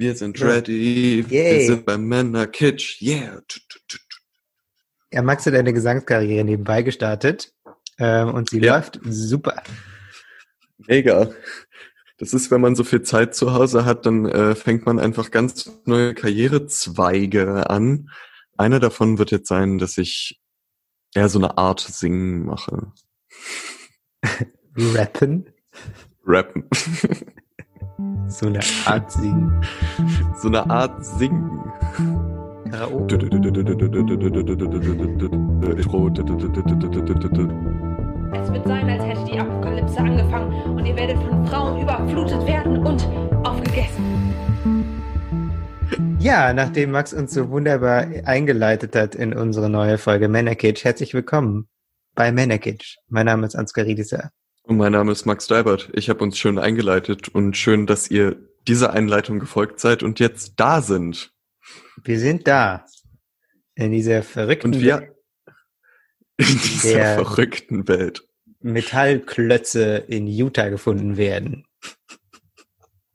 Wir sind ready. Yay. Wir sind beim Männer Kitsch. Yeah. Ja, Max hat eine Gesangskarriere nebenbei gestartet ähm, und sie Ja. läuft super. Mega. Das ist, wenn man so viel Zeit zu Hause hat, dann äh, fängt man einfach ganz neue Karrierezweige an. Einer davon wird jetzt sein, dass ich eher so eine Art Singen mache. Rappen, Rappen. so eine Art Singen. so eine Art Singen. Karaoke. Es wird sein, als hätte die Apokalypse angefangen und ihr werdet von Frauen überflutet werden und aufgegessen. Ja, nachdem Max uns so wunderbar eingeleitet hat in unsere neue Folge Männerkitsch, herzlich willkommen bei Männerkitsch. Mein Name ist Ansgar Riedisser. Und mein Name ist Max Deibert. Ich habe uns schön eingeleitet und schön, dass ihr dieser Einleitung gefolgt seid und jetzt da sind. Wir sind da in dieser verrückten Und wir in dieser verrückten Welt. Metallklötze in Utah gefunden werden.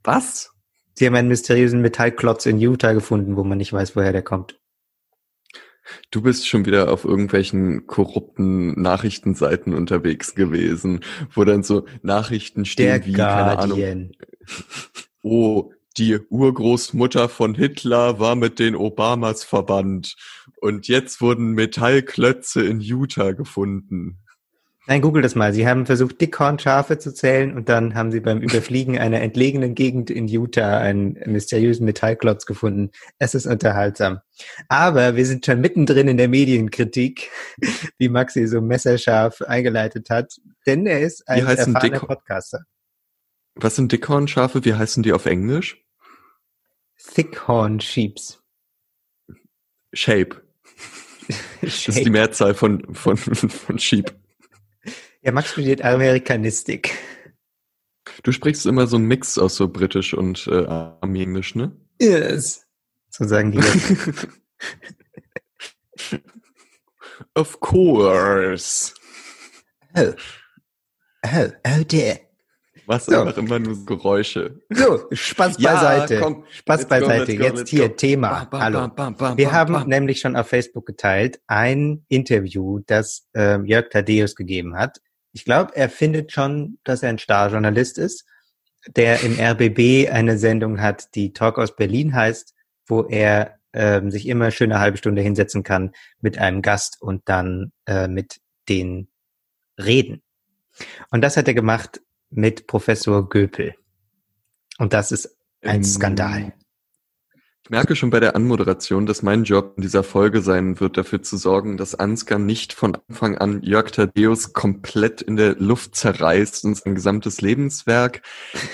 Was? Sie haben einen mysteriösen Metallklotz in Utah gefunden, wo man nicht weiß, woher der kommt. Du bist schon wieder auf irgendwelchen korrupten Nachrichtenseiten unterwegs gewesen, wo dann so Nachrichten Der stehen wie, keine Ahnung, Guardian. oh, die Urgroßmutter von Hitler war mit den Obamas verbannt und jetzt wurden Metallklötze in Utah gefunden. Nein, google das mal. Sie haben versucht, Dickhornschafe zu zählen und dann haben sie beim Überfliegen einer entlegenen Gegend in Utah einen mysteriösen Metallklotz gefunden. Es ist unterhaltsam. Aber wir sind schon mittendrin in der Medienkritik, die Maxi so messerscharf eingeleitet hat, denn er ist ein Wie erfahrener Dick- Podcaster. Was sind Dickhornschafe? Wie heißen die auf Englisch? Thickhorn Sheeps. Shape. Das ist die Mehrzahl von, von, von Sheep. Ja, Max studiert Amerikanistik. Du sprichst immer so einen Mix aus so britisch und äh, Armenisch, ne? Yes. So sagen die das. Of course. Oh. Oh, oh dear. Was So. einfach immer nur Geräusche. So, Spaß Ja, beiseite. komm. Spaß beiseite. go, Jetzt let's hier go. Thema. Bam, bam, Hallo. bam, Wir haben nämlich schon auf Facebook geteilt ein Interview, das ähm, Jörg Thaddeus gegeben hat. Ich glaube, er findet schon, dass er ein Starjournalist ist, der im RBB eine Sendung hat, die Talk aus Berlin heißt, wo er ähm, sich immer schön eine halbe Stunde hinsetzen kann mit einem Gast und dann äh, mit den reden. Und das hat er gemacht mit Professor Göpel. Und das ist ein Ähm, Skandal. Ich merke schon bei der Anmoderation, dass mein Job in dieser Folge sein wird, dafür zu sorgen, dass Ansgar nicht von Anfang an Jörg Thaddeus komplett in der Luft zerreißt und sein gesamtes Lebenswerk.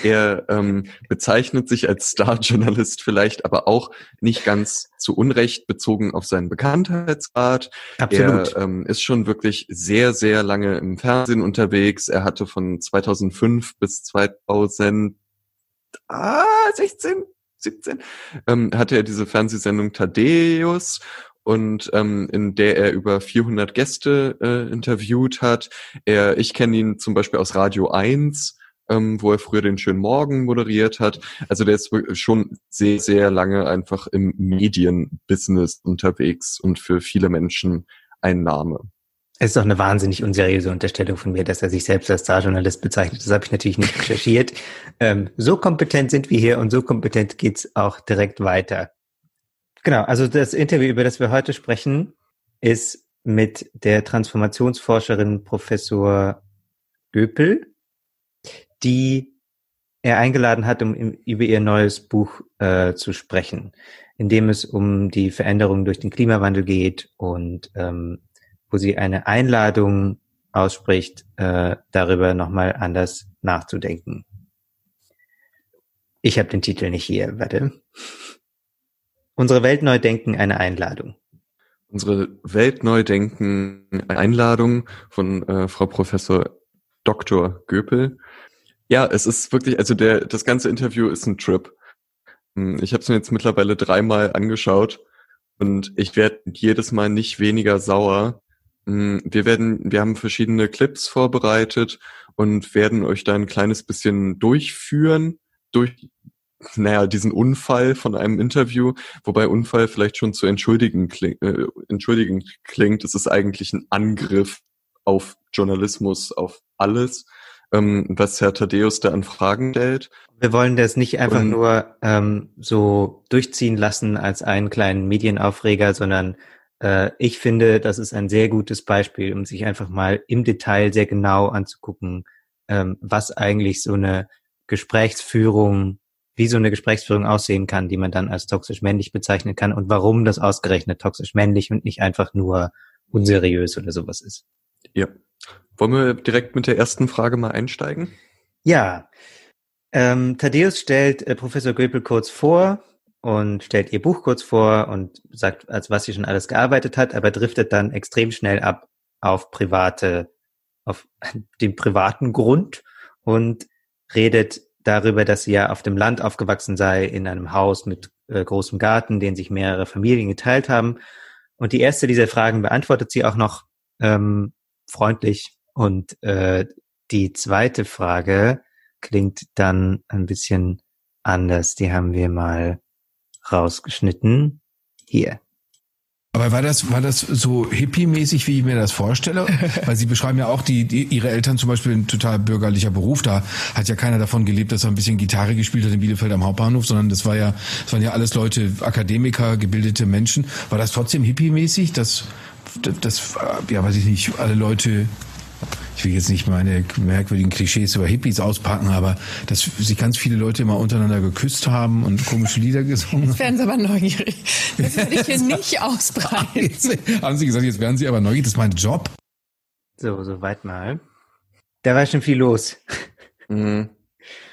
Er ähm, bezeichnet sich als Starjournalist vielleicht, aber auch nicht ganz zu Unrecht bezogen auf seinen Bekanntheitsgrad. Absolut. Er ähm, ist schon wirklich sehr, sehr lange im Fernsehen unterwegs. Er hatte von 2005 bis 2016, 17, ähm, hatte er diese Fernsehsendung Thaddeus und ähm, in der er über 400 Gäste äh, interviewt hat. Er, ich kenne ihn zum Beispiel aus Radio 1, ähm, wo er früher den schönen Morgen moderiert hat. Also der ist schon sehr, sehr lange einfach im Medienbusiness unterwegs und für viele Menschen ein Name. Es ist doch eine wahnsinnig unseriöse Unterstellung von mir, dass er sich selbst als Starjournalist bezeichnet. Das habe ich natürlich nicht recherchiert. Ähm, so kompetent sind wir hier und so kompetent geht's auch direkt weiter. Genau, also das Interview, über das wir heute sprechen, ist mit der Transformationsforscherin Professor Göpel, die er eingeladen hat, um über ihr neues Buch äh, zu sprechen, in dem es um die Veränderung durch den Klimawandel geht und ähm, wo sie eine Einladung ausspricht, äh, darüber nochmal anders nachzudenken. Ich habe den Titel nicht hier, warte. Unsere Welt neu denken, eine Einladung. Unsere Welt neu denken, eine Einladung von äh, Frau Professor Dr. Göpel. Ja, es ist wirklich, also der, das ganze Interview ist ein Trip. Hm, Ich habe es mir jetzt mittlerweile dreimal angeschaut und ich werde jedes Mal nicht weniger sauer. Hm, Wir werden, wir haben verschiedene Clips vorbereitet und werden euch da ein kleines bisschen durchführen durch naja, diesen Unfall von einem Interview, wobei Unfall vielleicht schon zu entschuldigen, kling, äh, entschuldigen klingt. Es ist eigentlich ein Angriff auf Journalismus, auf alles, ähm, was Herr Thaddeus da an Fragen stellt. Wir wollen das nicht einfach Und, nur ähm, so durchziehen lassen als einen kleinen Medienaufreger, sondern ich finde, das ist ein sehr gutes Beispiel, um sich einfach mal im Detail sehr genau anzugucken, ähm, was eigentlich so eine Gesprächsführung, wie so eine Gesprächsführung aussehen kann, die man dann als toxisch männlich bezeichnen kann und warum das ausgerechnet toxisch männlich und nicht einfach nur unseriös oder sowas ist. Ja. Wollen wir direkt mit der ersten Frage mal einsteigen? Ja. Ähm, Thaddeus stellt äh, Professor Göpel kurz vor und stellt ihr Buch kurz vor und sagt, als was sie schon alles gearbeitet hat, aber driftet dann extrem schnell ab auf private, auf den privaten Grund und redet darüber, dass sie ja auf dem Land aufgewachsen sei, in einem Haus mit äh, großem Garten, den sich mehrere Familien geteilt haben. Und die erste dieser Fragen beantwortet sie auch noch ähm, freundlich. Und äh, die zweite Frage klingt dann ein bisschen anders. Die haben wir mal rausgeschnitten. Hier. Aber war das, war das so hippie-mäßig, wie ich mir das vorstelle? Weil Sie beschreiben ja auch die, die, Ihre Eltern zum Beispiel ein total bürgerlicher Beruf. Da hat ja keiner davon gelebt, dass er ein bisschen Gitarre gespielt hat in Bielefeld am Hauptbahnhof, sondern das war ja, das waren ja alles Leute, Akademiker, gebildete Menschen. War das trotzdem hippie-mäßig, dass, das, ja, weiß ich nicht, alle Leute ich will jetzt nicht meine merkwürdigen Klischees über Hippies auspacken, aber dass sich ganz viele Leute immer untereinander geküsst haben und komische Lieder gesungen haben. Jetzt werden sie aber neugierig. Das werde ich hier nicht ausbreiten. Jetzt, haben sie gesagt, jetzt werden sie aber neugierig, das ist mein Job. So, soweit mal. Da war schon viel los. Mhm.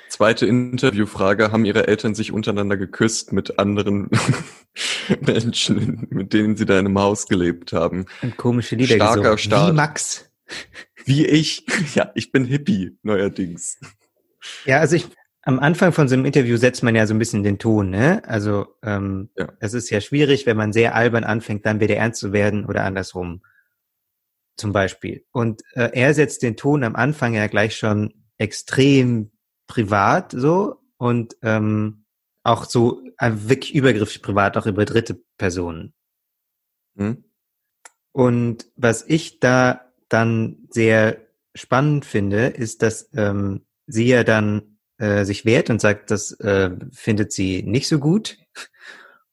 Zweite Interviewfrage. Haben Ihre Eltern sich untereinander geküsst mit anderen Menschen, mit denen Sie da in einem Haus gelebt haben? Und komische Lieder Starker gesungen. Wie Max. Wie ich. Ja, ich bin Hippie neuerdings. Ja, also ich, am Anfang von so einem Interview setzt man ja so ein bisschen den Ton, ne? Also ähm, ja. es ist ja schwierig, wenn man sehr albern anfängt, dann wieder ernst zu werden oder andersrum. Zum Beispiel. Und äh, er setzt den Ton am Anfang ja gleich schon extrem privat so und ähm, auch so äh, wirklich übergriffig privat, auch über dritte Personen. Hm? Und was ich da dann sehr spannend finde, ist, dass ähm, sie ja dann äh, sich wehrt und sagt, das äh, findet sie nicht so gut.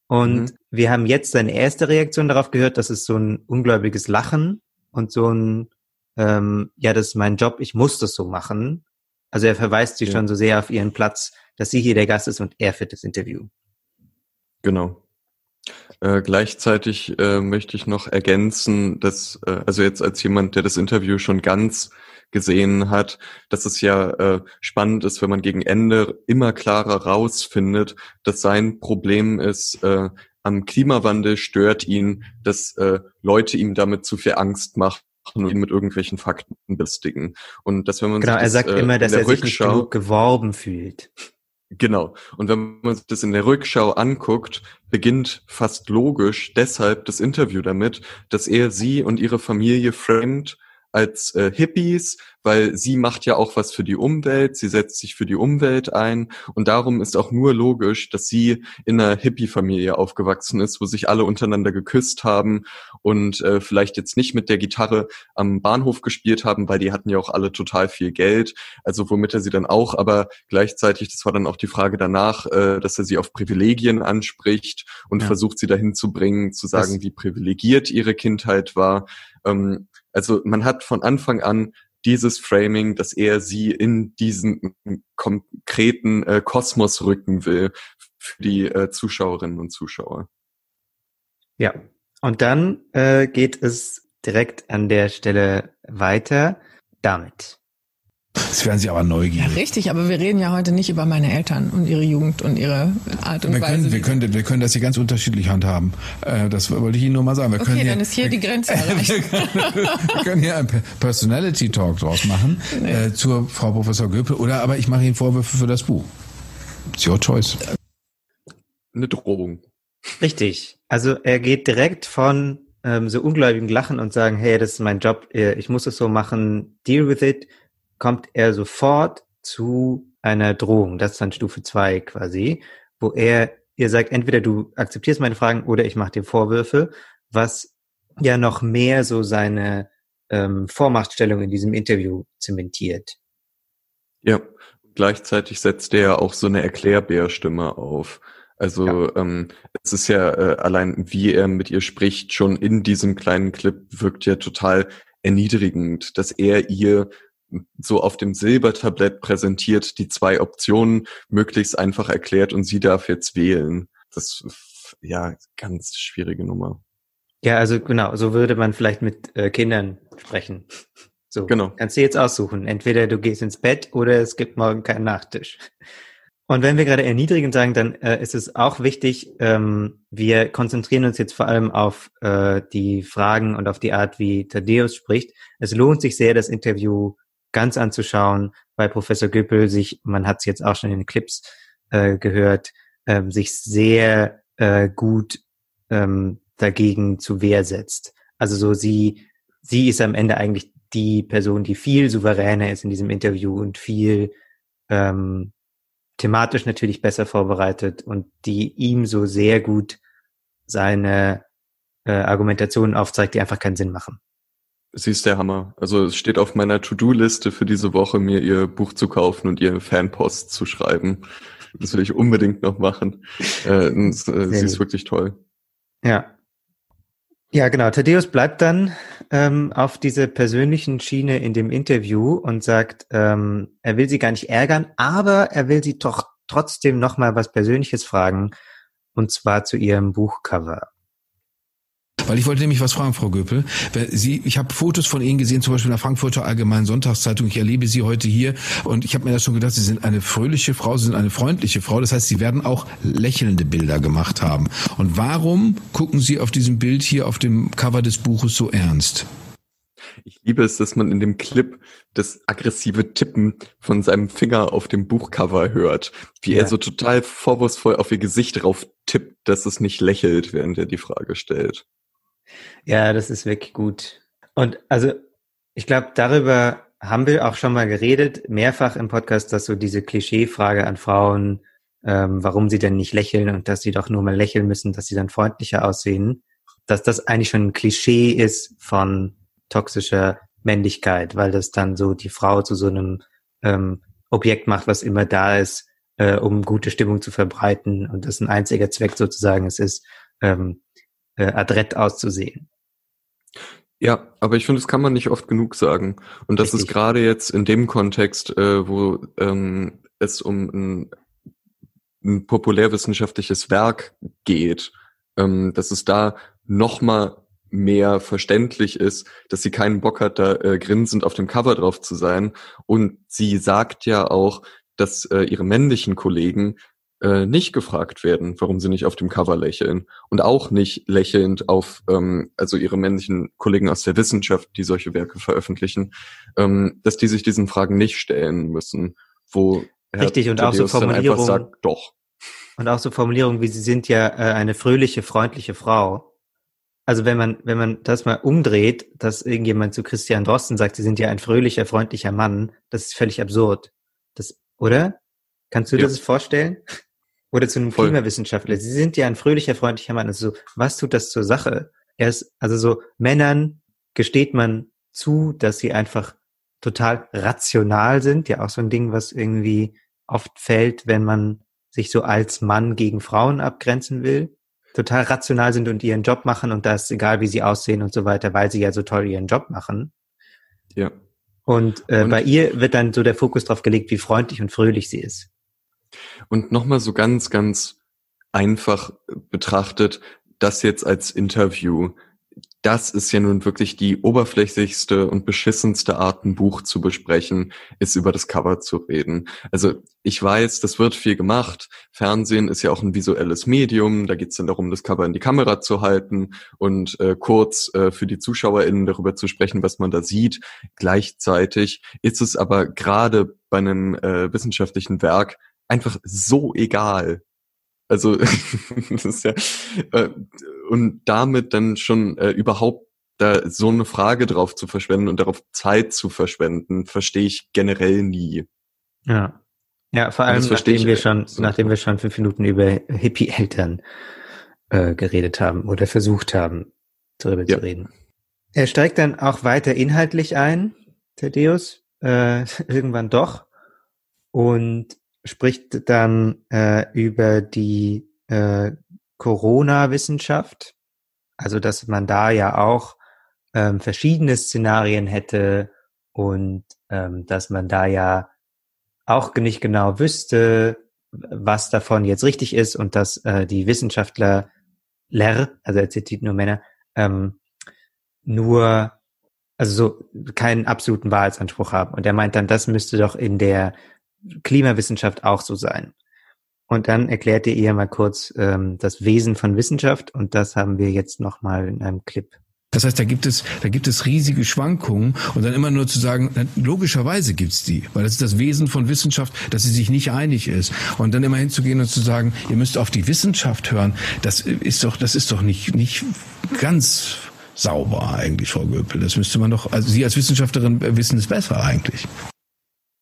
Und mhm. wir haben jetzt seine erste Reaktion darauf gehört, dass es so ein ungläubiges Lachen und so ein, ähm, ja, das ist mein Job, ich muss das so machen. Also er verweist sie ja. schon so sehr auf ihren Platz, dass sie hier der Gast ist und er führt das Interview. Genau. Äh, gleichzeitig äh, möchte ich noch ergänzen, dass, äh, also jetzt als jemand, der das Interview schon ganz gesehen hat, dass es ja äh, spannend ist, wenn man gegen Ende immer klarer rausfindet, dass sein Problem ist, äh, am Klimawandel stört ihn, dass äh, Leute ihm damit zu viel Angst machen und ihn mit irgendwelchen Fakten belästigen. Und dass wenn man genau, sich das, er sagt äh, immer, dass er sich nicht genug geworben fühlt. Genau. Und wenn man sich das in der Rückschau anguckt, beginnt fast logisch deshalb das Interview damit, dass er sie und ihre Familie framed als äh, Hippies, weil sie macht ja auch was für die Umwelt, sie setzt sich für die Umwelt ein und darum ist auch nur logisch, dass sie in einer Hippie-Familie aufgewachsen ist, wo sich alle untereinander geküsst haben und äh, vielleicht jetzt nicht mit der Gitarre am Bahnhof gespielt haben, weil die hatten ja auch alle total viel Geld, also womit er sie dann auch, aber gleichzeitig, das war dann auch die Frage danach, äh, dass er sie auf Privilegien anspricht und ja. versucht sie dahin zu bringen, zu sagen, das wie privilegiert ihre Kindheit war. Ähm, also man hat von Anfang an dieses Framing, dass er sie in diesen konkreten äh, Kosmos rücken will für die äh, Zuschauerinnen und Zuschauer. Ja, und dann äh, geht es direkt an der Stelle weiter damit. Jetzt werden Sie aber neugierig. Ja, richtig, aber wir reden ja heute nicht über meine Eltern und ihre Jugend und ihre Art und wir Weise. Können, wir, können, wir können das hier ganz unterschiedlich handhaben. Äh, das wollte ich Ihnen nur mal sagen. Wir okay, können dann ist hier die Grenze erreicht. wir können hier einen Personality Talk draus machen nee. äh, zur Frau Professor Göpel. Oder aber ich mache Ihnen Vorwürfe für das Buch. It's your choice. Eine Drohung. Richtig. Also er geht direkt von ähm, so ungläubigem Lachen und sagen, hey, das ist mein Job, äh, ich muss es so machen, deal with it, kommt er sofort zu einer Drohung. Das ist dann Stufe zwei quasi, wo er, ihr sagt, entweder du akzeptierst meine Fragen oder ich mache dir Vorwürfe, was ja noch mehr so seine ähm, Vormachtstellung in diesem Interview zementiert. Ja, gleichzeitig setzt er auch so eine Erklärbärstimme auf. Also ja. ähm, es ist ja äh, allein, wie er mit ihr spricht, schon in diesem kleinen Clip wirkt ja total erniedrigend, dass er ihr so auf dem Silbertablett präsentiert, die zwei Optionen möglichst einfach erklärt und sie darf jetzt wählen. Das ja ganz schwierige Nummer. Ja, also genau, so würde man vielleicht mit äh, Kindern sprechen. So, genau. kannst du jetzt aussuchen. Entweder du gehst ins Bett oder es gibt morgen keinen Nachtisch. Und wenn wir gerade erniedrigend sagen, dann äh, ist es auch wichtig, ähm, wir konzentrieren uns jetzt vor allem auf äh, die Fragen und auf die Art, wie Thaddeus spricht. Es lohnt sich sehr, das Interview ganz anzuschauen, weil Professor Güppel sich, man hat es jetzt auch schon in den Clips äh, gehört, ähm, sich sehr äh, gut ähm, dagegen zu Wehr setzt. Also so sie, sie ist am Ende eigentlich die Person, die viel souveräner ist in diesem Interview und viel ähm, thematisch natürlich besser vorbereitet und die ihm so sehr gut seine äh, Argumentationen aufzeigt, die einfach keinen Sinn machen. Sie ist der Hammer. Also es steht auf meiner To-Do-Liste für diese Woche, mir ihr Buch zu kaufen und ihr Fanpost zu schreiben. Das will ich unbedingt noch machen. Äh, äh, sie ist wirklich toll. Ja, ja, genau. Thaddeus bleibt dann ähm, auf dieser persönlichen Schiene in dem Interview und sagt, ähm, er will sie gar nicht ärgern, aber er will sie doch trotzdem nochmal was Persönliches fragen, und zwar zu ihrem Buchcover. Weil ich wollte nämlich was fragen, Frau Göpel. Sie, ich habe Fotos von Ihnen gesehen, zum Beispiel in der Frankfurter Allgemeinen Sonntagszeitung. Ich erlebe Sie heute hier und ich habe mir das schon gedacht, Sie sind eine fröhliche Frau, Sie sind eine freundliche Frau. Das heißt, Sie werden auch lächelnde Bilder gemacht haben. Und warum gucken Sie auf diesem Bild hier auf dem Cover des Buches so ernst? Ich liebe es, dass man in dem Clip das aggressive Tippen von seinem Finger auf dem Buchcover hört. Wie ja. er so total vorwurfsvoll auf ihr Gesicht drauf tippt, dass es nicht lächelt, während er die Frage stellt. Ja, das ist wirklich gut. Und also, ich glaube, darüber haben wir auch schon mal geredet, mehrfach im Podcast, dass so diese Klischeefrage an Frauen, ähm, warum sie denn nicht lächeln und dass sie doch nur mal lächeln müssen, dass sie dann freundlicher aussehen, dass das eigentlich schon ein Klischee ist von toxischer Männlichkeit, weil das dann so die Frau zu so einem ähm, Objekt macht, was immer da ist, äh, um gute Stimmung zu verbreiten und das ein einziger Zweck sozusagen es ist, ähm, äh, adrett auszusehen. Ja, aber ich finde, das kann man nicht oft genug sagen. Und das Richtig. ist gerade jetzt in dem Kontext, äh, wo ähm, es um ein, ein populärwissenschaftliches Werk geht, ähm, dass es da noch mal mehr verständlich ist, dass sie keinen Bock hat, da äh, grinsend auf dem Cover drauf zu sein. Und sie sagt ja auch, dass äh, ihre männlichen Kollegen äh, nicht gefragt werden, warum sie nicht auf dem Cover lächeln und auch nicht lächelnd auf ähm, also ihre männlichen Kollegen aus der Wissenschaft, die solche Werke veröffentlichen, ähm, dass die sich diesen Fragen nicht stellen müssen, wo Richtig und auch so Formulierungen sagt, doch. Und auch so Formulierungen wie sie sind ja äh, eine fröhliche, freundliche Frau. Also wenn man wenn man das mal umdreht, dass irgendjemand zu Christian Drosten sagt, sie sind ja ein fröhlicher, freundlicher Mann, das ist völlig absurd. Das oder? Kannst du ja. das vorstellen? Oder zu einem Voll. Klimawissenschaftler. Sie sind ja ein fröhlicher, freundlicher Mann. Also so, was tut das zur Sache? Er ist, also so, Männern gesteht man zu, dass sie einfach total rational sind. Ja, auch so ein Ding, was irgendwie oft fällt, wenn man sich so als Mann gegen Frauen abgrenzen will. Total rational sind und ihren Job machen und da ist egal, wie sie aussehen und so weiter, weil sie ja so toll ihren Job machen. Ja. Und, äh, und bei ihr wird dann so der Fokus drauf gelegt, wie freundlich und fröhlich sie ist. Und nochmal so ganz, ganz einfach betrachtet, das jetzt als Interview, das ist ja nun wirklich die oberflächlichste und beschissenste Art, ein Buch zu besprechen, ist über das Cover zu reden. Also ich weiß, das wird viel gemacht. Fernsehen ist ja auch ein visuelles Medium. Da geht es dann darum, das Cover in die Kamera zu halten und äh, kurz äh, für die ZuschauerInnen darüber zu sprechen, was man da sieht. Gleichzeitig ist es aber gerade bei einem äh, wissenschaftlichen Werk einfach so egal. Also das ist ja äh, und damit dann schon äh, überhaupt da so eine Frage drauf zu verschwenden und darauf Zeit zu verschwenden, verstehe ich generell nie. Ja. Ja, vor allem nachdem wir schon, so. nachdem wir schon fünf Minuten über Hippie-Eltern äh, geredet haben oder versucht haben, darüber ja. zu reden. Er steigt dann auch weiter inhaltlich ein, Thaddeus, äh, irgendwann doch, und spricht dann äh, über die äh, Corona-Wissenschaft, also dass man da ja auch ähm, verschiedene Szenarien hätte und ähm, dass man da ja auch nicht genau wüsste, was davon jetzt richtig ist und dass äh, die Wissenschaftler, also er zitiert nur Männer, ähm, nur, also so keinen absoluten Wahrheitsanspruch haben. Und er meint dann, das müsste doch in der Klimawissenschaft auch so sein. Und dann erklärte ihr mal kurz ähm, das Wesen von Wissenschaft und das haben wir jetzt nochmal in einem Clip. Das heißt, da gibt es, da gibt es riesige Schwankungen und dann immer nur zu sagen, logischerweise gibt's die, weil das ist das Wesen von Wissenschaft, dass sie sich nicht einig ist. Und dann immer hinzugehen und zu sagen, ihr müsst auf die Wissenschaft hören, das ist doch, das ist doch nicht, nicht ganz sauber eigentlich, Frau Göpel. Das müsste man doch, also Sie als Wissenschaftlerin wissen es besser eigentlich.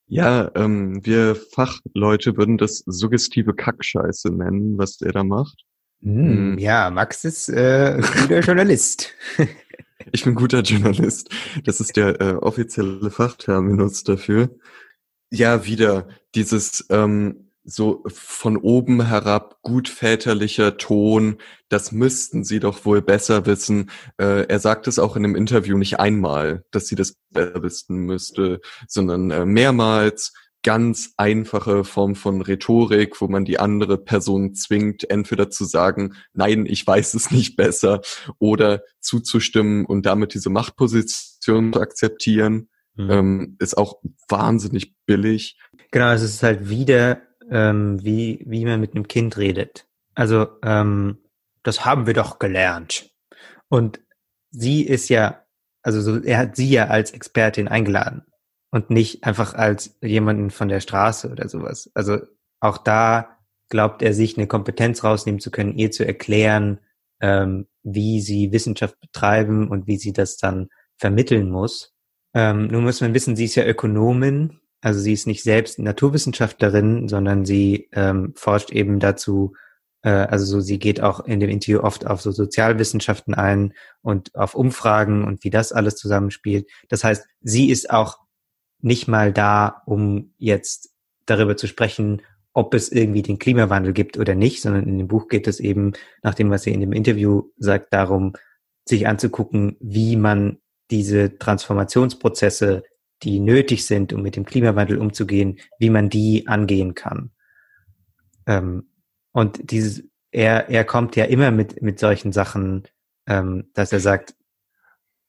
Ja, ähm, wir Fachleute würden das suggestive Kackscheiße nennen, was der da macht. Mm, ja, Max ist äh, guter Journalist. ich bin guter Journalist. Das ist der äh, offizielle Fachterminus dafür. Ja, wieder dieses ähm, so von oben herab gut väterlicher Ton, das müssten sie doch wohl besser wissen. Äh, er sagt es auch in einem Interview nicht einmal, dass sie das besser wissen müsste, sondern äh, mehrmals ganz einfache Form von Rhetorik, wo man die andere Person zwingt, entweder zu sagen, nein, ich weiß es nicht besser, oder zuzustimmen und damit diese Machtposition zu akzeptieren, mhm. ähm, ist auch wahnsinnig billig. Genau, es ist halt wieder ähm, wie, wie man mit einem Kind redet. Also, ähm, das haben wir doch gelernt. Und sie ist ja, also so, er hat sie ja als Expertin eingeladen und nicht einfach als jemanden von der Straße oder sowas. Also auch da glaubt er sich eine Kompetenz rausnehmen zu können, ihr zu erklären, ähm, wie sie Wissenschaft betreiben und wie sie das dann vermitteln muss. Ähm, nun muss man wissen, sie ist ja Ökonomin also sie ist nicht selbst Naturwissenschaftlerin, sondern sie ähm, forscht eben dazu, äh, also so, sie geht auch in dem Interview oft auf so Sozialwissenschaften ein und auf Umfragen und wie das alles zusammenspielt. Das heißt, sie ist auch nicht mal da, um jetzt darüber zu sprechen, ob es irgendwie den Klimawandel gibt oder nicht, sondern in dem Buch geht es eben, nach dem, was sie in dem Interview sagt, darum, sich anzugucken, wie man diese Transformationsprozesse die nötig sind, um mit dem Klimawandel umzugehen, wie man die angehen kann. Ähm, und dieses, er, er kommt ja immer mit, mit solchen Sachen, ähm, dass er sagt,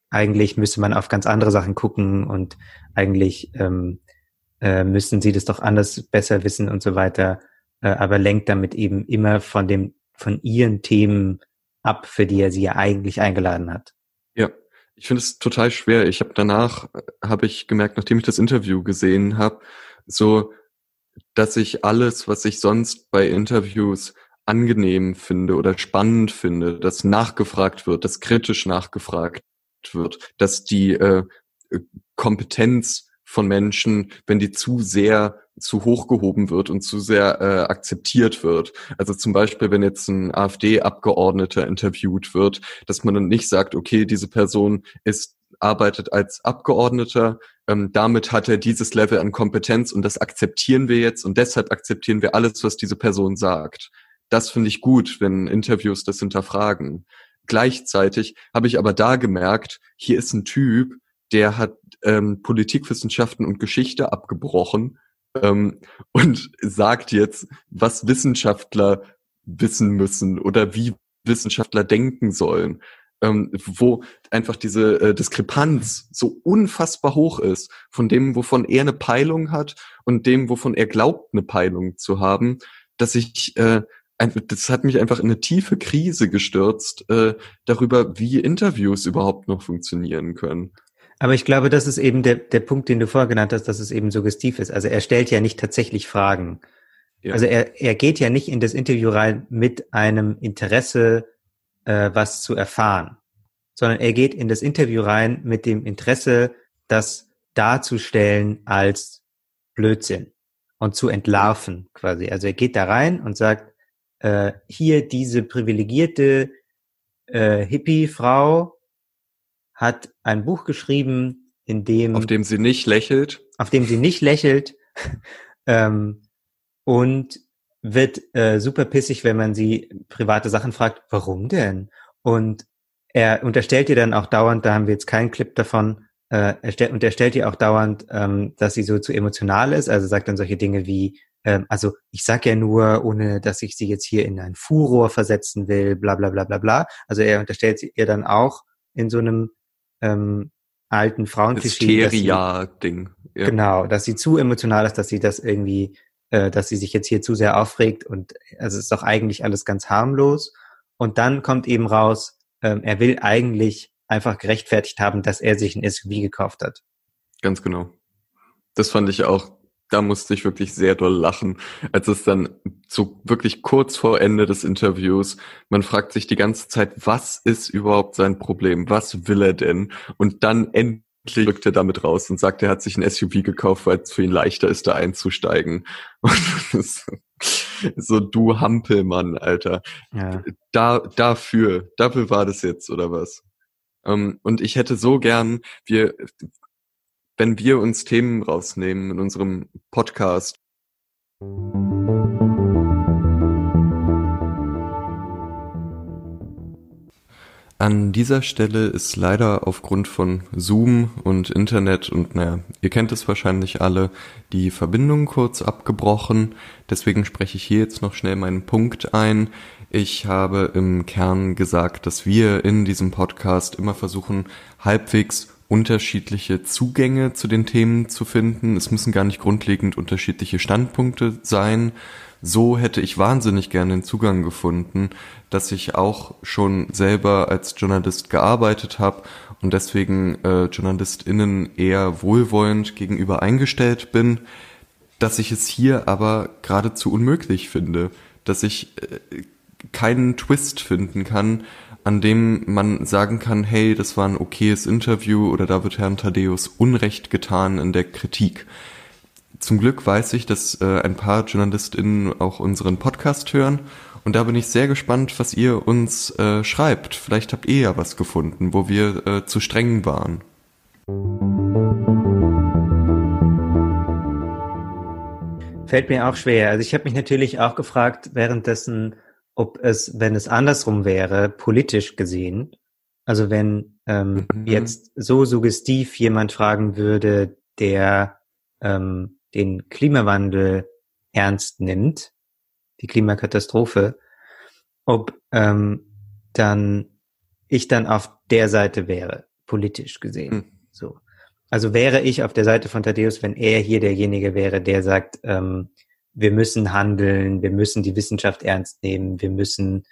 eigentlich müsste man auf ganz andere Sachen gucken und eigentlich ähm, äh, müssten sie das doch anders besser wissen und so weiter, äh, aber lenkt damit eben immer von dem, von ihren Themen ab, für die er sie ja eigentlich eingeladen hat. Ich finde es total schwer. Ich habe danach äh, habe ich gemerkt, nachdem ich das Interview gesehen habe, so dass ich alles, was ich sonst bei Interviews angenehm finde oder spannend finde, dass nachgefragt wird, dass kritisch nachgefragt wird, dass die äh, Kompetenz von Menschen, wenn die zu sehr zu hoch gehoben wird und zu sehr äh, akzeptiert wird. Also zum Beispiel, wenn jetzt ein AfD-Abgeordneter interviewt wird, dass man dann nicht sagt, okay, diese Person ist arbeitet als Abgeordneter, ähm, damit hat er dieses Level an Kompetenz und das akzeptieren wir jetzt und deshalb akzeptieren wir alles, was diese Person sagt. Das finde ich gut, wenn Interviews das hinterfragen. Gleichzeitig habe ich aber da gemerkt, hier ist ein Typ, der hat ähm, Politikwissenschaften und Geschichte abgebrochen ähm, und sagt jetzt, was Wissenschaftler wissen müssen oder wie Wissenschaftler denken sollen. Ähm, wo einfach diese äh, Diskrepanz so unfassbar hoch ist von dem, wovon er eine Peilung hat und dem, wovon er glaubt, eine Peilung zu haben, dass ich äh, das hat mich einfach in eine tiefe Krise gestürzt äh, darüber, wie Interviews überhaupt noch funktionieren können. Aber ich glaube, das ist eben der, der Punkt, den du vorher genannt hast, dass es eben suggestiv ist. Also er stellt ja nicht tatsächlich Fragen. Ja. Also er, er geht ja nicht in das Interview rein mit einem Interesse, äh, was zu erfahren, sondern er geht in das Interview rein mit dem Interesse, das darzustellen als Blödsinn. und zu entlarven quasi. Also er geht da rein und sagt, äh, hier diese privilegierte äh, Hippie-Frau hat ein Buch geschrieben, in dem auf dem sie nicht lächelt, auf dem sie nicht lächelt ähm, und wird äh, super pissig, wenn man sie private Sachen fragt. Warum denn? Und er unterstellt ihr dann auch dauernd, da haben wir jetzt keinen Clip davon, äh, er stellt, und er stellt ihr auch dauernd, ähm, dass sie so zu emotional ist. Also sagt dann solche Dinge wie, ähm, also ich sag ja nur, ohne dass ich sie jetzt hier in ein Furor versetzen will, bla bla bla bla bla. Also er unterstellt ihr dann auch in so einem ähm, alten Frauenklischee. Hysteria-Ding. Ja. Genau, dass sie zu emotional ist, dass sie das irgendwie, äh, dass sie sich jetzt hier zu sehr aufregt und also es ist doch eigentlich alles ganz harmlos. Und dann kommt eben raus, ähm, er will eigentlich einfach gerechtfertigt haben, dass er sich ein SUV gekauft hat. Ganz genau. Das fand ich auch, da musste ich wirklich sehr doll lachen, als es dann so wirklich kurz vor Ende des Interviews, man fragt sich die ganze Zeit, was ist überhaupt sein Problem? Was will er denn? Und dann endlich rückt er damit raus und sagt, er hat sich ein SUV gekauft, weil es für ihn leichter ist, da einzusteigen. Und so du Hampelmann, Alter. Ja. Da, dafür, dafür war das jetzt, oder was? Ähm, und ich hätte so gern, wir, wenn wir uns Themen rausnehmen in unserem Podcast. An dieser Stelle ist leider aufgrund von Zoom und Internet und naja, ihr kennt es wahrscheinlich alle, die Verbindung kurz abgebrochen. Deswegen spreche ich hier jetzt noch schnell meinen Punkt ein. Ich habe im Kern gesagt, dass wir in diesem Podcast immer versuchen, halbwegs unterschiedliche Zugänge zu den Themen zu finden. Es müssen gar nicht grundlegend unterschiedliche Standpunkte sein. So hätte ich wahnsinnig gerne den Zugang gefunden, dass ich auch schon selber als Journalist gearbeitet habe und deswegen äh, JournalistInnen eher wohlwollend gegenüber eingestellt bin, dass ich es hier aber geradezu unmöglich finde, dass ich äh, keinen Twist finden kann, an dem man sagen kann, hey, das war ein okayes Interview oder da wird Herrn Thaddeus Unrecht getan in der Kritik. Zum Glück weiß ich, dass äh, ein paar JournalistInnen auch unseren Podcast hören und da bin ich sehr gespannt, was ihr uns äh, schreibt. Vielleicht habt ihr ja was gefunden, wo wir äh, zu streng waren. Fällt mir auch schwer. Also ich habe mich natürlich auch gefragt, währenddessen, ob es, wenn es andersrum wäre, politisch gesehen, also wenn ähm, mhm. jetzt so suggestiv jemand fragen würde, der ähm, den Klimawandel ernst nimmt, die Klimakatastrophe, ob ähm, dann ich dann auf der Seite wäre, politisch gesehen. Mhm. So. Also wäre ich auf der Seite von Thaddeus, wenn er hier derjenige wäre, der sagt, ähm, wir müssen handeln, wir müssen die Wissenschaft ernst nehmen, wir müssen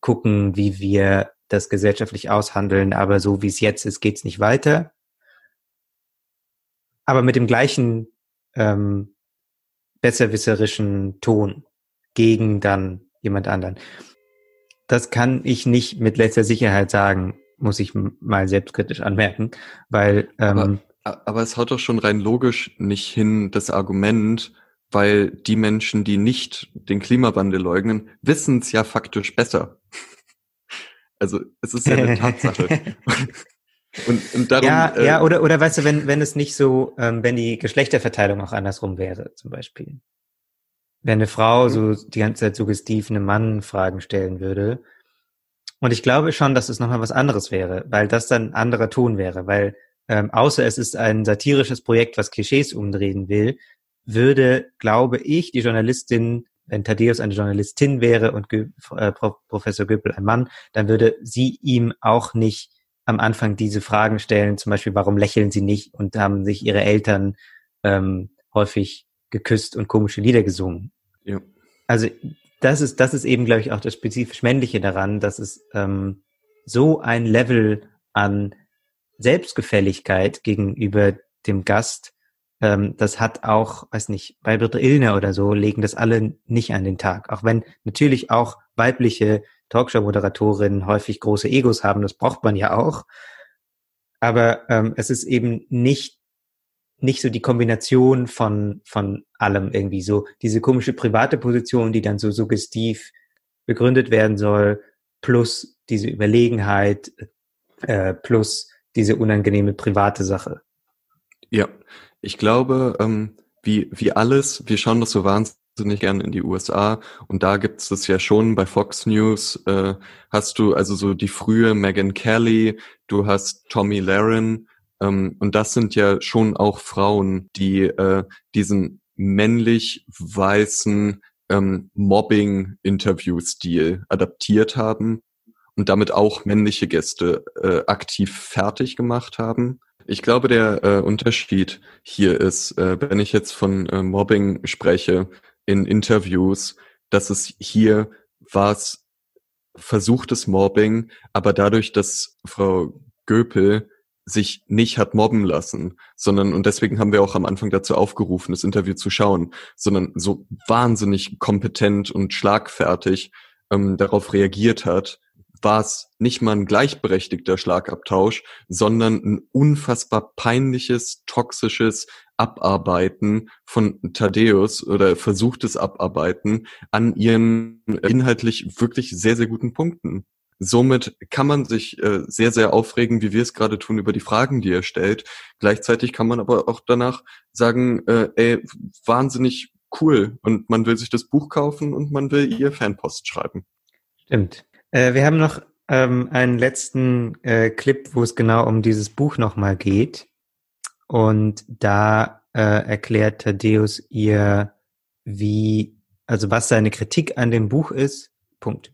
gucken, wie wir das gesellschaftlich aushandeln, aber so wie es jetzt ist, geht's nicht weiter. Aber mit dem gleichen ähm, besserwisserischen Ton gegen dann jemand anderen. Das kann ich nicht mit letzter Sicherheit sagen, muss ich mal selbstkritisch anmerken, weil ähm, aber, aber es haut doch schon rein logisch nicht hin, das Argument, weil die Menschen, die nicht den Klimawandel leugnen, wissen es ja faktisch besser. Also es ist ja eine Tatsache. und, und darum, ja, äh, ja, oder oder weißt du, wenn wenn es nicht so, ähm, wenn die Geschlechterverteilung auch andersrum wäre, zum Beispiel, wenn eine Frau so die ganze Zeit suggestiv einem Mann Fragen stellen würde. Und ich glaube schon, dass es nochmal was anderes wäre, weil das dann ein anderer Ton wäre, weil ähm, außer es ist ein satirisches Projekt, was Klischees umdrehen will, würde, glaube ich, die Journalistin, wenn Thaddeus eine Journalistin wäre und Gö äh, Professor Göppel ein Mann, dann würde sie ihm auch nicht am Anfang diese Fragen stellen, zum Beispiel, warum lächeln sie nicht und haben sich ihre Eltern ähm, häufig geküsst und komische Lieder gesungen. Ja. Also das ist, das ist eben, glaube ich, auch das spezifisch Männliche daran, dass es ähm, so ein Level an Selbstgefälligkeit gegenüber dem Gast ähm, das hat auch, weiß nicht, bei Britta Illner oder so legen das alle nicht an den Tag. Auch wenn natürlich auch weibliche Talkshow-Moderatorinnen häufig große Egos haben, das braucht man ja auch. Aber ähm, es ist eben nicht nicht so die Kombination von, von allem irgendwie so. Diese komische private Position, die dann so suggestiv begründet werden soll, plus diese Überlegenheit, äh, plus diese unangenehme private Sache. Ja, ich glaube, ähm, wie, wie alles, wir schauen das so wahnsinnig gern in die USA und da gibt es das ja schon bei Fox News, äh, hast du also so die frühe Megan Kelly, du hast Tommy Lahren ähm, und das sind ja schon auch Frauen, die äh, diesen männlich weißen ähm, Mobbing-Interview-Stil adaptiert haben und damit auch männliche Gäste äh, aktiv fertig gemacht haben. Ich glaube, der äh, Unterschied hier ist, äh, wenn ich jetzt von äh, Mobbing spreche in Interviews, dass es hier war es versuchtes Mobbing, aber dadurch, dass Frau Göpel sich nicht hat mobben lassen, sondern, und deswegen haben wir auch am Anfang dazu aufgerufen, das Interview zu schauen, sondern so wahnsinnig kompetent und schlagfertig ähm, darauf reagiert hat, war es nicht mal ein gleichberechtigter Schlagabtausch, sondern ein unfassbar peinliches, toxisches Abarbeiten von Thaddeus oder versuchtes Abarbeiten an ihren inhaltlich wirklich sehr, sehr guten Punkten. Somit kann man sich äh, sehr, sehr aufregen, wie wir es gerade tun, über die Fragen, die er stellt. Gleichzeitig kann man aber auch danach sagen, äh, ey, wahnsinnig cool und man will sich das Buch kaufen und man will ihr Fanpost schreiben. Stimmt. Äh, wir haben noch ähm, einen letzten äh, Clip, wo es genau um dieses Buch nochmal geht. Und da äh, erklärt Thaddeus ihr, wie, also was seine Kritik an dem Buch ist. Punkt.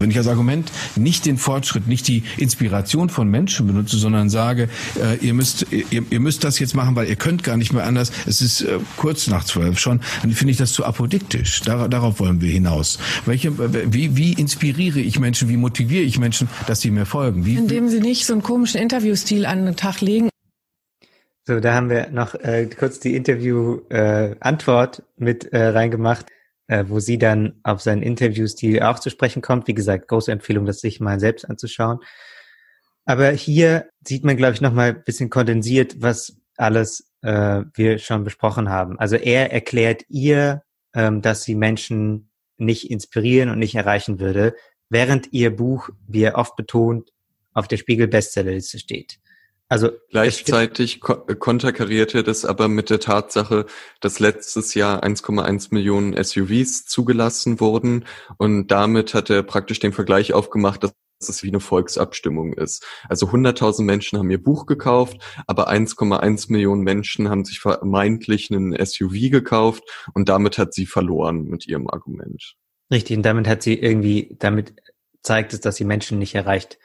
Wenn ich als Argument nicht den Fortschritt, nicht die Inspiration von Menschen benutze, sondern sage, äh, ihr müsst, ihr, ihr, müsst das jetzt machen, weil ihr könnt gar nicht mehr anders. Es ist äh, kurz nach zwölf schon. Dann finde ich das zu apodiktisch. Dar darauf wollen wir hinaus. Welche, wie, wie inspiriere ich Menschen? Wie motiviere ich Menschen, dass sie mir folgen? Wie, Indem sie nicht so einen komischen Interviewstil an den Tag legen. So, da haben wir noch äh, kurz die Interview-Antwort äh, mit äh, reingemacht äh, wo sie dann auf seinen Interviewstil auch zu sprechen kommt. Wie gesagt, große Empfehlung, das sich mal selbst anzuschauen. Aber hier sieht man, glaube ich, nochmal ein bisschen kondensiert, was alles äh, wir schon besprochen haben. Also er erklärt ihr, ähm, dass sie Menschen nicht inspirieren und nicht erreichen würde, während ihr Buch, wie er oft betont, auf der Spiegel-Bestsellerliste steht. Also gleichzeitig ko konterkariert er das aber mit der Tatsache, dass letztes Jahr 1,1 Millionen SUVs zugelassen wurden und damit hat er praktisch den Vergleich aufgemacht, dass es wie eine Volksabstimmung ist. Also 100.000 Menschen haben ihr Buch gekauft, aber 1,1 Millionen Menschen haben sich vermeintlich einen SUV gekauft und damit hat sie verloren mit ihrem Argument. Richtig, und damit hat sie irgendwie, damit zeigt es, dass sie Menschen nicht erreicht.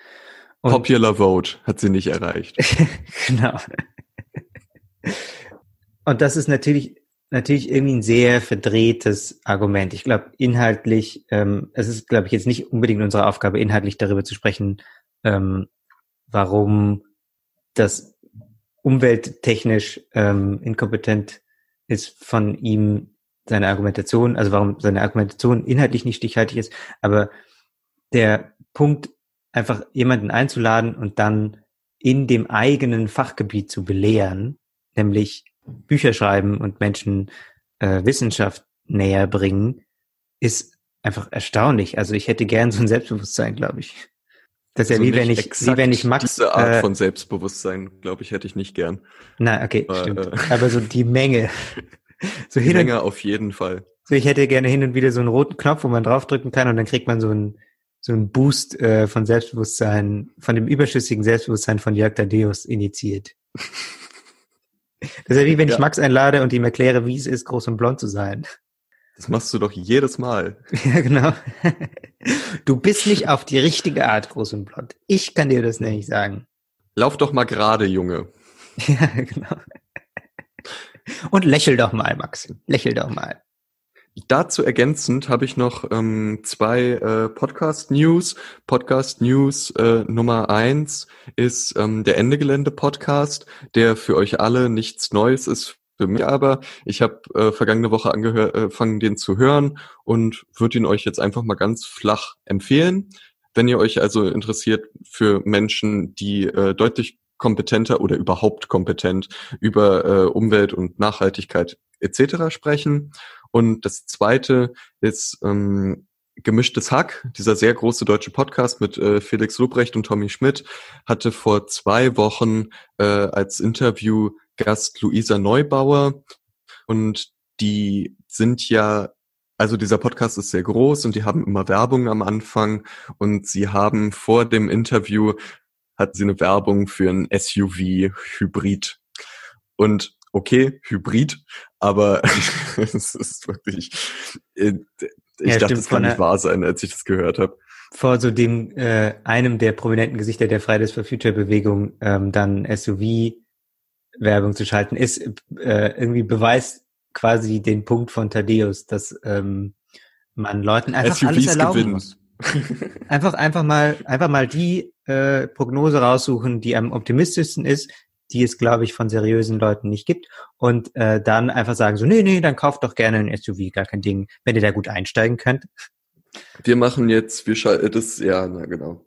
Und Popular Vote hat sie nicht erreicht. genau. Und das ist natürlich natürlich irgendwie ein sehr verdrehtes Argument. Ich glaube, inhaltlich, ähm, es ist, glaube ich, jetzt nicht unbedingt unsere Aufgabe, inhaltlich darüber zu sprechen, ähm, warum das umwelttechnisch ähm, inkompetent ist von ihm seine Argumentation, also warum seine Argumentation inhaltlich nicht stichhaltig ist. Aber der Punkt einfach jemanden einzuladen und dann in dem eigenen Fachgebiet zu belehren, nämlich Bücher schreiben und Menschen äh, Wissenschaft näher bringen, ist einfach erstaunlich. Also ich hätte gern so ein Selbstbewusstsein, glaube ich. Das ist also ja wie wenn ich, wie wenn ich Max. Diese Art äh, von Selbstbewusstsein, glaube ich, hätte ich nicht gern. Na, okay, Aber, stimmt. Äh, Aber so die Menge. So die Menge auf jeden Fall. So, ich hätte gerne hin und wieder so einen roten Knopf, wo man draufdrücken kann und dann kriegt man so ein so ein Boost äh, von Selbstbewusstsein, von dem überschüssigen Selbstbewusstsein von Jörg Tadeus initiiert. Das ist ja wie wenn ja. ich Max einlade und ihm erkläre, wie es ist, groß und blond zu sein. Das machst du doch jedes Mal. Ja, genau. Du bist nicht auf die richtige Art groß und blond. Ich kann dir das nicht sagen. Lauf doch mal gerade, Junge. Ja, genau. Und lächel doch mal, Max. Lächel doch mal. Dazu ergänzend habe ich noch ähm, zwei äh, Podcast-News. Podcast-News äh, Nummer eins ist ähm, der Ende Gelände Podcast, der für euch alle nichts Neues ist, für mich aber. Ich habe äh, vergangene Woche angefangen, äh, den zu hören und würde ihn euch jetzt einfach mal ganz flach empfehlen. Wenn ihr euch also interessiert für Menschen, die äh, deutlich kompetenter oder überhaupt kompetent über äh, Umwelt und Nachhaltigkeit etc. sprechen. Und das zweite ist ähm, Gemischtes Hack, dieser sehr große deutsche Podcast mit äh, Felix Lobrecht und Tommy Schmidt, hatte vor zwei Wochen äh, als Interviewgast Luisa Neubauer. Und die sind ja, also dieser Podcast ist sehr groß und die haben immer Werbung am Anfang. Und sie haben vor dem Interview, hatten sie eine Werbung für ein SUV-Hybrid. Und okay, Hybrid, aber es ist wirklich, äh, ich ja, dachte, das kann nicht wahr sein, als ich das gehört habe. Vor so dem äh, einem der prominenten Gesichter der Fridays for Future Bewegung ähm, dann SUV-Werbung zu schalten, ist äh, irgendwie beweist quasi den Punkt von Thaddeus, dass ähm, man Leuten einfach SUVs alles erlauben gewinnen. muss. einfach, einfach mal, einfach mal die äh, Prognose raussuchen, die am optimistischsten ist, die es, glaube ich, von seriösen Leuten nicht gibt. Und äh, dann einfach sagen so, nee, nee, dann kauft doch gerne ein SUV, gar kein Ding, wenn ihr da gut einsteigen könnt. Wir machen jetzt, wir schalten das, ja, na genau.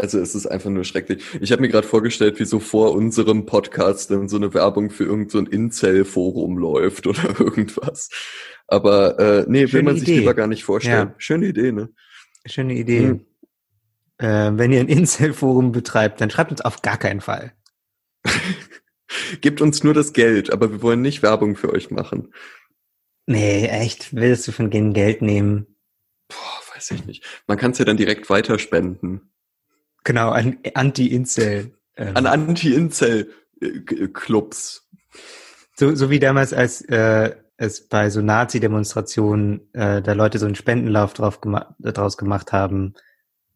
Also es ist einfach nur schrecklich. Ich habe mir gerade vorgestellt, wie so vor unserem Podcast dann so eine Werbung für irgendein so Incel-Forum läuft oder irgendwas. Aber äh, nee, Schöne will man Idee. sich lieber gar nicht vorstellen. Ja. Schöne Idee, ne? Schöne Idee. Hm. Äh, wenn ihr ein Incel-Forum betreibt, dann schreibt uns auf gar keinen Fall. Gebt uns nur das Geld, aber wir wollen nicht Werbung für euch machen. Nee, echt? Willst du von denen Geld nehmen? Boah, weiß ich nicht. Man kann es ja dann direkt weiterspenden. Genau, an Anti-Incel. Ähm. An Anti-Incel-Clubs. So, so wie damals, als äh, es bei so Nazi-Demonstrationen äh, da Leute so einen Spendenlauf drauf gema draus gemacht haben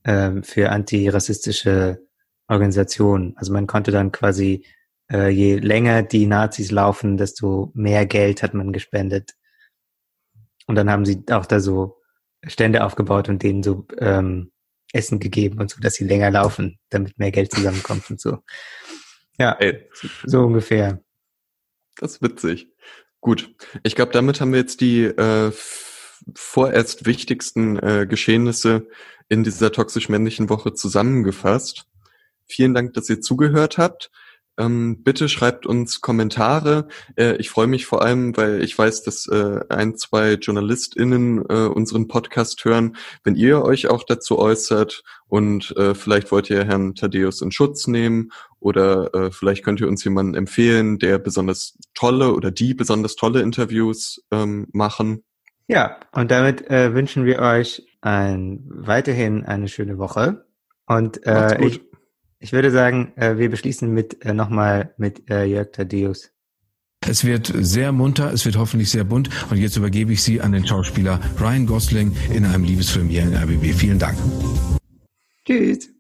äh, für antirassistische Organisation. Also man konnte dann quasi, äh, je länger die Nazis laufen, desto mehr Geld hat man gespendet. Und dann haben sie auch da so Stände aufgebaut und denen so ähm, Essen gegeben und so, dass sie länger laufen, damit mehr Geld zusammenkommt und so. Ja, Ey. so ungefähr. Das ist witzig. Gut, ich glaube, damit haben wir jetzt die äh, vorerst wichtigsten äh, Geschehnisse in dieser toxisch-männlichen Woche zusammengefasst. Vielen Dank, dass ihr zugehört habt. Ähm, bitte schreibt uns Kommentare. Äh, ich freue mich vor allem, weil ich weiß, dass äh, ein, zwei JournalistInnen äh, unseren Podcast hören. Wenn ihr euch auch dazu äußert und äh, vielleicht wollt ihr Herrn Thaddeus in Schutz nehmen oder äh, vielleicht könnt ihr uns jemanden empfehlen, der besonders tolle oder die besonders tolle Interviews ähm, machen. Ja, und damit äh, wünschen wir euch ein, weiterhin eine schöne Woche. Und äh, ich, ich würde sagen, äh, wir beschließen mit äh, nochmal mit äh, Jörg Thaddeus. Es wird sehr munter, es wird hoffentlich sehr bunt und jetzt übergebe ich Sie an den Schauspieler Ryan Gosling in einem Liebesfilm hier in RBB. Vielen Dank. Tschüss.